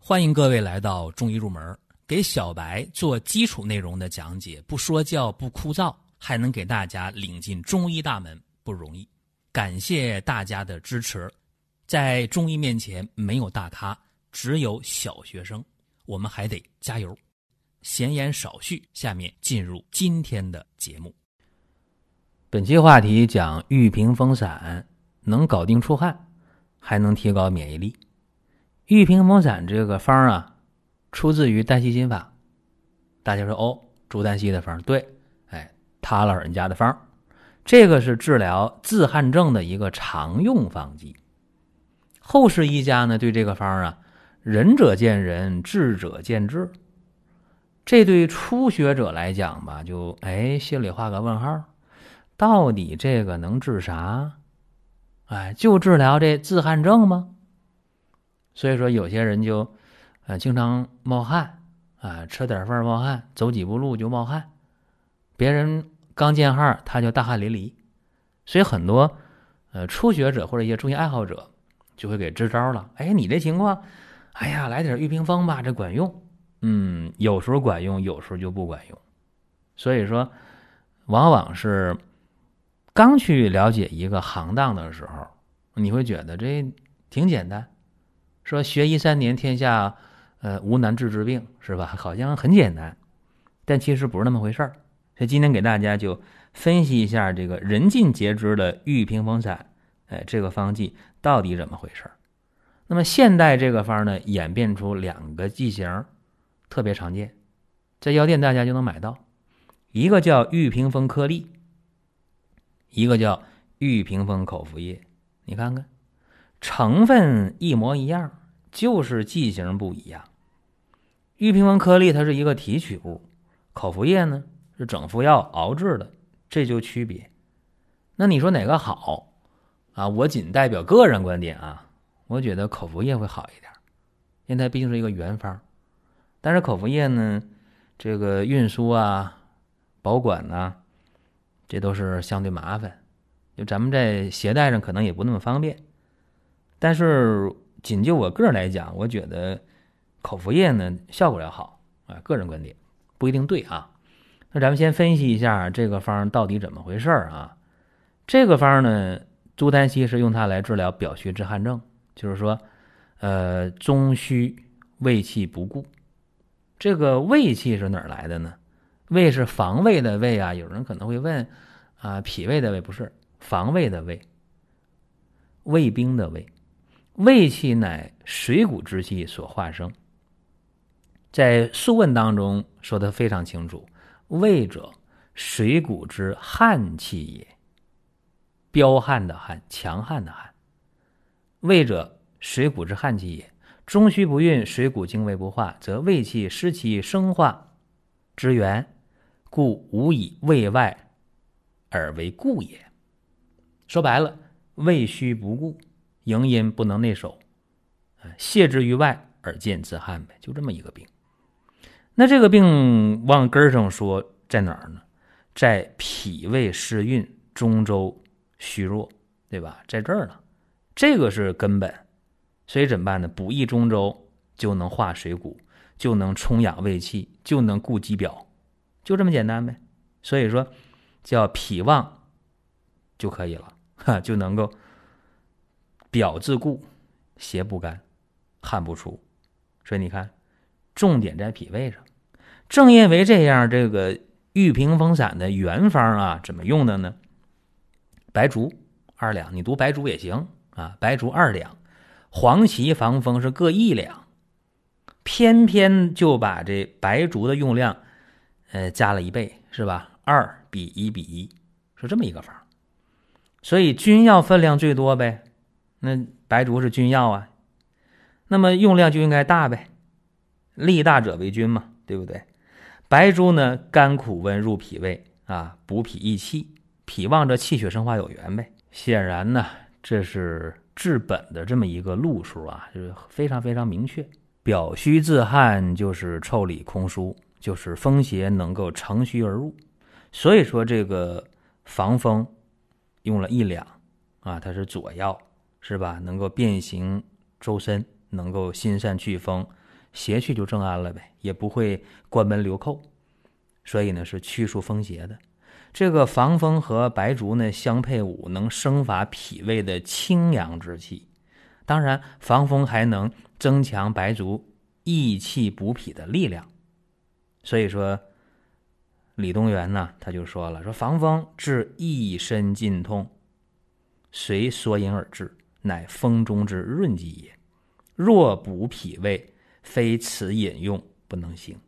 欢迎各位来到中医入门，给小白做基础内容的讲解，不说教不枯燥，还能给大家领进中医大门，不容易。感谢大家的支持，在中医面前没有大咖，只有小学生，我们还得加油。闲言少叙，下面进入今天的节目。本期话题讲玉屏风散，能搞定出汗，还能提高免疫力。玉屏风散这个方啊，出自于丹溪心法。大家说哦，朱丹溪的方对，哎，他老人家的方，这个是治疗自汗症的一个常用方剂。后世医家呢，对这个方啊，仁者见仁，智者见智。这对初学者来讲吧，就哎心里画个问号，到底这个能治啥？哎，就治疗这自汗症吗？所以说，有些人就，呃，经常冒汗啊，吃点饭冒汗，走几步路就冒汗。别人刚见汗，他就大汗淋漓。所以很多，呃，初学者或者一些中医爱好者就会给支招了。哎，你这情况，哎呀，来点玉屏风吧，这管用。嗯，有时候管用，有时候就不管用。所以说，往往是刚去了解一个行当的时候，你会觉得这挺简单。说学医三年，天下，呃，无难治之病，是吧？好像很简单，但其实不是那么回事儿。所以今天给大家就分析一下这个人尽皆知的玉屏风散，哎，这个方剂到底怎么回事儿？那么现代这个方呢，演变出两个剂型，特别常见，在药店大家就能买到，一个叫玉屏风颗粒，一个叫玉屏风口服液。你看看。成分一模一样，就是剂型不一样。玉屏风颗粒它是一个提取物，口服液呢是整副药熬制的，这就区别。那你说哪个好啊？我仅代表个人观点啊，我觉得口服液会好一点，因为它毕竟是一个原方。但是口服液呢，这个运输啊、保管呐，这都是相对麻烦，就咱们在携带上可能也不那么方便。但是，仅就我个人来讲，我觉得口服液呢效果要好啊，个人观点不一定对啊。那咱们先分析一下这个方到底怎么回事啊？这个方呢，朱丹溪是用它来治疗表虚之汗症，就是说，呃，中虚胃气不固。这个胃气是哪儿来的呢？胃是防卫的胃啊。有人可能会问啊，脾胃的胃不是防卫的胃，卫兵的卫。胃气乃水谷之气所化生，在《素问》当中说的非常清楚：“胃者，水谷之悍气也。彪悍的悍，强悍的悍。胃者，水谷之悍气也。中虚不运，水谷精微不化，则胃气失其生化之源，故无以胃外而为固也。说白了，胃虚不固。”营阴不能内守，泄之于外而见自汗呗，就这么一个病。那这个病往根上说在哪儿呢？在脾胃失运、中周虚弱，对吧？在这儿呢，这个是根本。所以怎么办呢？补益中周就能化水谷，就能充养胃气，就能固肌表，就这么简单呗。所以说叫脾旺就可以了，哈，就能够。表自固，邪不干，汗不出，所以你看，重点在脾胃上。正因为这样，这个玉屏风散的原方啊，怎么用的呢？白术二两，你读白术也行啊。白术二两，黄芪、防风是各一两，偏偏就把这白术的用量，呃，加了一倍，是吧？二比一比一，是这么一个方。所以君药分量最多呗。那白术是君药啊，那么用量就应该大呗，力大者为君嘛，对不对？白术呢，甘苦温入脾胃啊，补脾益气，脾旺则气血生化有源呗。显然呢，这是治本的这么一个路数啊，就是非常非常明确。表虚自汗就是腠理空疏，就是风邪能够乘虚而入，所以说这个防风用了一两啊，它是佐药。是吧？能够变形周身，能够心散祛风，邪去就正安了呗，也不会关门留寇，所以呢是祛除风邪的。这个防风和白术呢相配伍，能生发脾胃的清阳之气。当然，防风还能增强白术益气补脾的力量。所以说，李东垣呢他就说了：说防风治一身筋痛，随缩饮而治，乃风中之润剂也。若补脾胃，非此饮用不能行。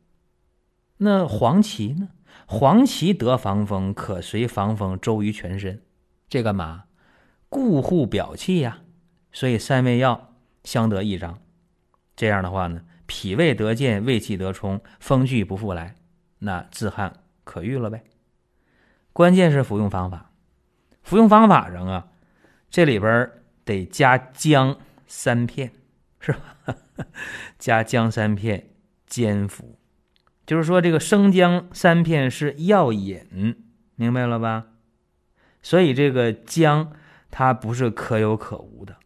那黄芪呢？黄芪得防风，可随防风周于全身，这干嘛？固护表气呀。所以三味药相得益彰。这样的话呢，脾胃得健，胃气得充，风聚不复来，那自汗可愈了呗。关键是服用方法，服用方法上啊，这里边得加姜三片。是吧？加姜三片煎服，就是说这个生姜三片是药引，明白了吧？所以这个姜它不是可有可无的，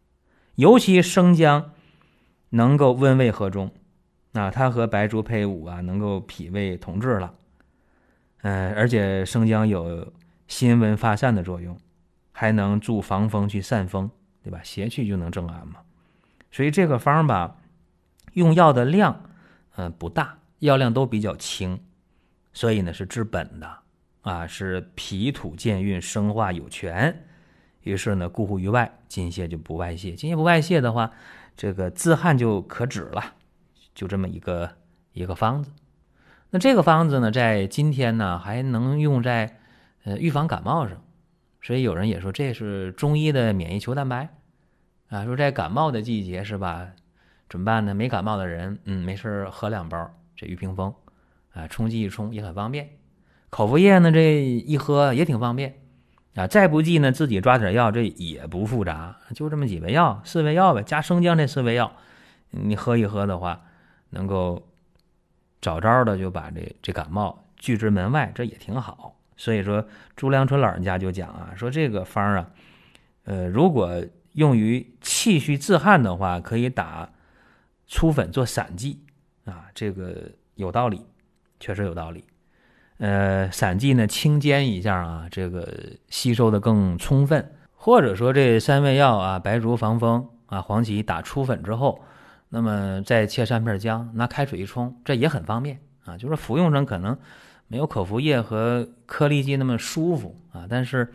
尤其生姜能够温胃和中啊，它和白术配伍啊，能够脾胃同治了。嗯，而且生姜有辛温发散的作用，还能助防风去散风，对吧？邪气就能正安嘛。所以这个方吧，用药的量，嗯，不大，药量都比较轻，所以呢是治本的啊，是脾土健运，生化有权。于是呢，固护于外，津泄就不外泄。津泄不外泄的话，这个自汗就可止了。就这么一个一个方子。那这个方子呢，在今天呢，还能用在呃预防感冒上。所以有人也说这是中医的免疫球蛋白。啊，说在感冒的季节是吧？怎么办呢？没感冒的人，嗯，没事喝两包这玉屏风，啊，冲剂一冲也很方便。口服液呢，这一喝也挺方便。啊，再不济呢，自己抓点药，这也不复杂，就这么几味药，四味药呗，加生姜这四味药，你喝一喝的话，能够早早的就把这这感冒拒之门外，这也挺好。所以说，朱良春老人家就讲啊，说这个方啊，呃，如果用于气虚自汗的话，可以打粗粉做散剂啊，这个有道理，确实有道理。呃，散剂呢，清煎一下啊，这个吸收的更充分。或者说这三味药啊，白术、防风啊、黄芪打粗粉之后，那么再切三片姜，拿开水一冲，这也很方便啊。就是服用上可能没有口服液和颗粒剂那么舒服啊，但是。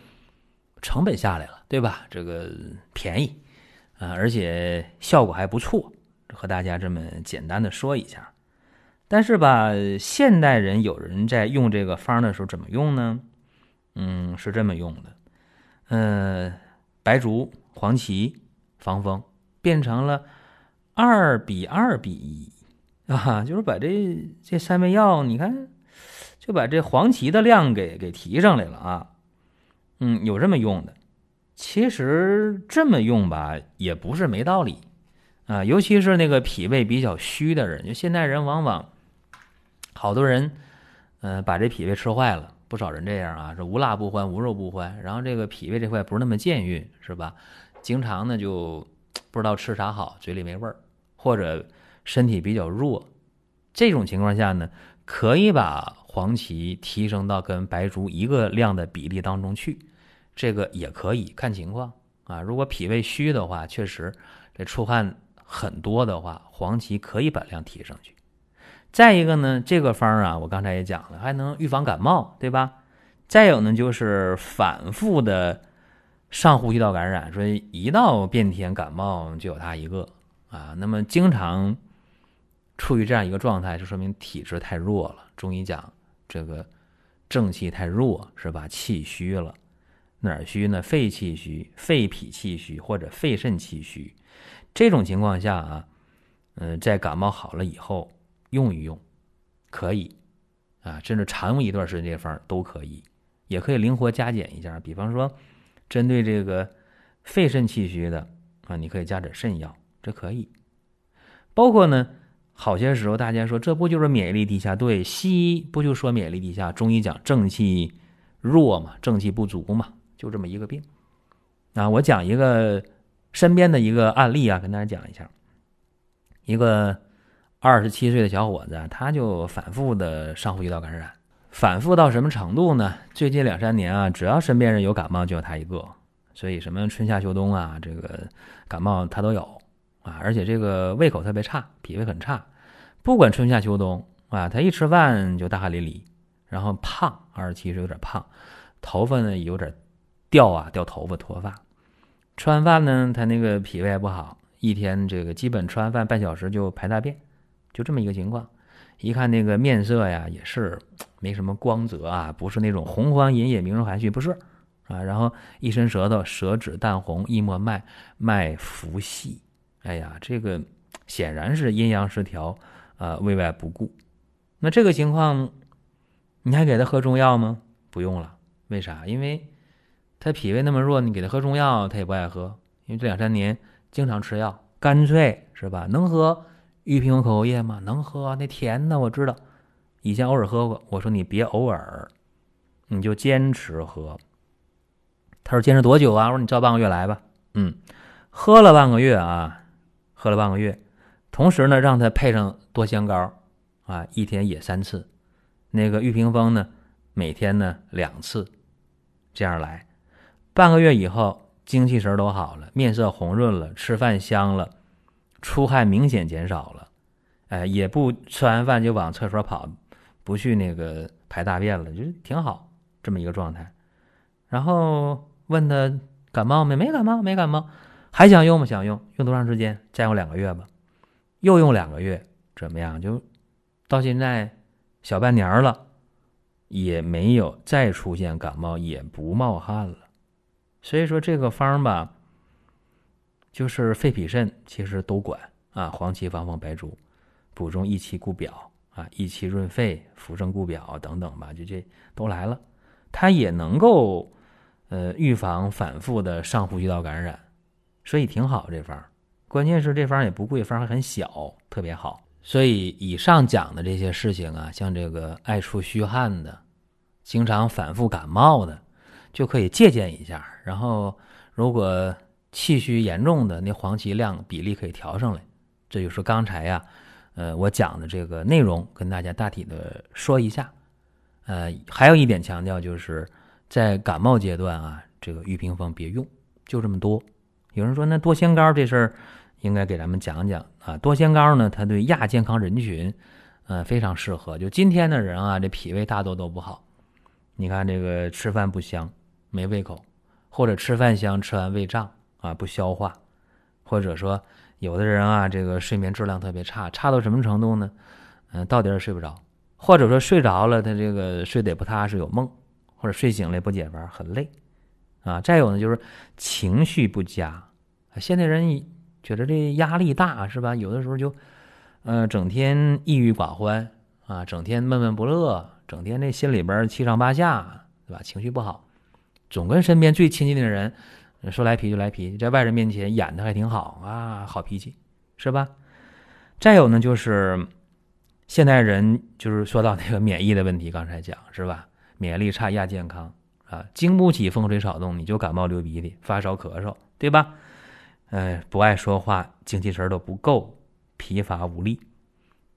成本下来了，对吧？这个便宜啊，而且效果还不错，和大家这么简单的说一下。但是吧，现代人有人在用这个方的时候怎么用呢？嗯，是这么用的，嗯，白术、黄芪防风变成了二比二比一啊，就是把这这三味药，你看就把这黄芪的量给给提上来了啊。嗯，有这么用的，其实这么用吧，也不是没道理啊。尤其是那个脾胃比较虚的人，就现代人往往好多人，嗯，把这脾胃吃坏了，不少人这样啊，是无辣不欢，无肉不欢，然后这个脾胃这块不是那么健运，是吧？经常呢就不知道吃啥好，嘴里没味儿，或者身体比较弱，这种情况下呢，可以把黄芪提升到跟白术一个量的比例当中去。这个也可以看情况啊，如果脾胃虚的话，确实这出汗很多的话，黄芪可以把量提上去。再一个呢，这个方啊，我刚才也讲了，还能预防感冒，对吧？再有呢，就是反复的上呼吸道感染，说一到变天感冒就有它一个啊。那么经常处于这样一个状态，就说明体质太弱了。中医讲这个正气太弱，是吧？气虚了。哪儿虚呢？肺气虚、肺脾气虚或者肺肾气虚，这种情况下啊，嗯，在感冒好了以后用一用，可以啊，甚至常用一段时间这方都可以，也可以灵活加减一下。比方说，针对这个肺肾气虚的啊，你可以加点肾药，这可以。包括呢，好些时候大家说这不就是免疫力低下？对，西医不就说免疫力低下？中医讲正气弱嘛，正气不足嘛。就这么一个病，啊，我讲一个身边的一个案例啊，跟大家讲一下。一个二十七岁的小伙子，他就反复的上呼吸道感染，反复到什么程度呢？最近两三年啊，只要身边人有感冒，就有他一个。所以什么春夏秋冬啊，这个感冒他都有啊，而且这个胃口特别差，脾胃很差，不管春夏秋冬啊，他一吃饭就大汗淋漓，然后胖，二十七是有点胖，头发呢有点掉啊，掉头发脱发。吃完饭呢，他那个脾胃不好，一天这个基本吃完饭半小时就排大便，就这么一个情况。一看那个面色呀，也是没什么光泽啊，不是那种红黄隐隐明如含蓄，不是啊。然后一伸舌头，舌质淡红，一摸脉，脉浮细。哎呀，这个显然是阴阳失调啊，胃外不顾。那这个情况，你还给他喝中药吗？不用了，为啥？因为。他脾胃那么弱，你给他喝中药，他也不爱喝，因为这两三年经常吃药，干脆是吧？能喝玉屏风口服液吗？能喝，那甜的我知道，以前偶尔喝过。我说你别偶尔，你就坚持喝。他说坚持多久啊？我说你照半个月来吧。嗯，喝了半个月啊，喝了半个月，同时呢，让他配上多香膏啊，一天也三次，那个玉屏风呢，每天呢两次，这样来。半个月以后，精气神都好了，面色红润了，吃饭香了，出汗明显减少了，哎，也不吃完饭就往厕所跑，不去那个排大便了，就挺好，这么一个状态。然后问他感冒没？没感冒，没感冒，还想用吗？想用，用多长时间？再用两个月吧。又用两个月，怎么样？就到现在小半年了，也没有再出现感冒，也不冒汗了。所以说这个方吧，就是肺脾肾其实都管啊，黄芪、防风、白术，补中益气固表啊，益气润肺、扶正固表等等吧，就这都来了。它也能够呃预防反复的上呼吸道感染，所以挺好这方。关键是这方也不贵，方还很小，特别好。所以以上讲的这些事情啊，像这个爱出虚汗的，经常反复感冒的。就可以借鉴一下，然后如果气虚严重的，那黄芪量比例可以调上来。这就是刚才呀，呃，我讲的这个内容，跟大家大体的说一下。呃，还有一点强调，就是在感冒阶段啊，这个玉屏风别用，就这么多。有人说，那多仙膏这事儿应该给咱们讲讲啊。多仙膏呢，它对亚健康人群，呃，非常适合。就今天的人啊，这脾胃大多都不好，你看这个吃饭不香。没胃口，或者吃饭香，吃完胃胀啊，不消化，或者说有的人啊，这个睡眠质量特别差，差到什么程度呢？嗯，到点儿睡不着，或者说睡着了，他这个睡得也不踏实，有梦，或者睡醒了也不解乏，很累啊。再有呢，就是情绪不佳，现代人觉得这压力大是吧？有的时候就，呃，整天抑郁寡欢啊，整天闷闷不乐，整天这心里边七上八下，对吧？情绪不好。总跟身边最亲近的人说来脾就来脾，在外人面前演的还挺好啊，好脾气，是吧？再有呢，就是现代人就是说到那个免疫的问题，刚才讲是吧？免疫力差亚健康啊，经不起风吹草动，你就感冒流鼻涕、发烧咳嗽，对吧？呃，不爱说话，精气神都不够，疲乏无力，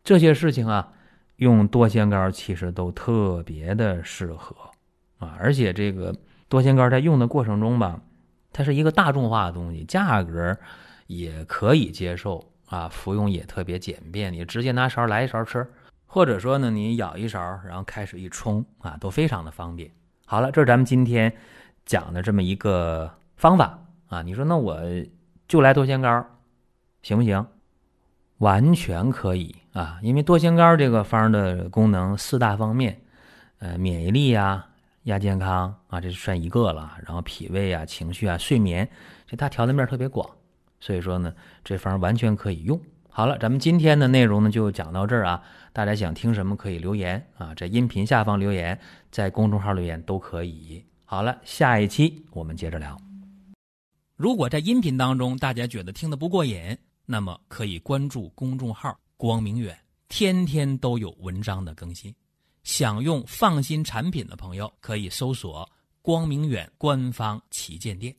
这些事情啊，用多仙膏其实都特别的适合啊，而且这个。多仙膏在用的过程中吧，它是一个大众化的东西，价格也可以接受啊，服用也特别简便，你直接拿勺来一勺吃，或者说呢，你舀一勺，然后开水一冲啊，都非常的方便。好了，这是咱们今天讲的这么一个方法啊。你说那我就来多仙膏，行不行？完全可以啊，因为多仙膏这个方的功能四大方面，呃，免疫力呀。亚健康啊，这算一个了。然后脾胃啊、情绪啊、睡眠，这它调的面特别广，所以说呢，这方完全可以用。好了，咱们今天的内容呢就讲到这儿啊。大家想听什么可以留言啊，在音频下方留言，在公众号留言都可以。好了，下一期我们接着聊。如果在音频当中大家觉得听得不过瘾，那么可以关注公众号“光明远”，天天都有文章的更新。想用放心产品的朋友，可以搜索“光明远”官方旗舰店。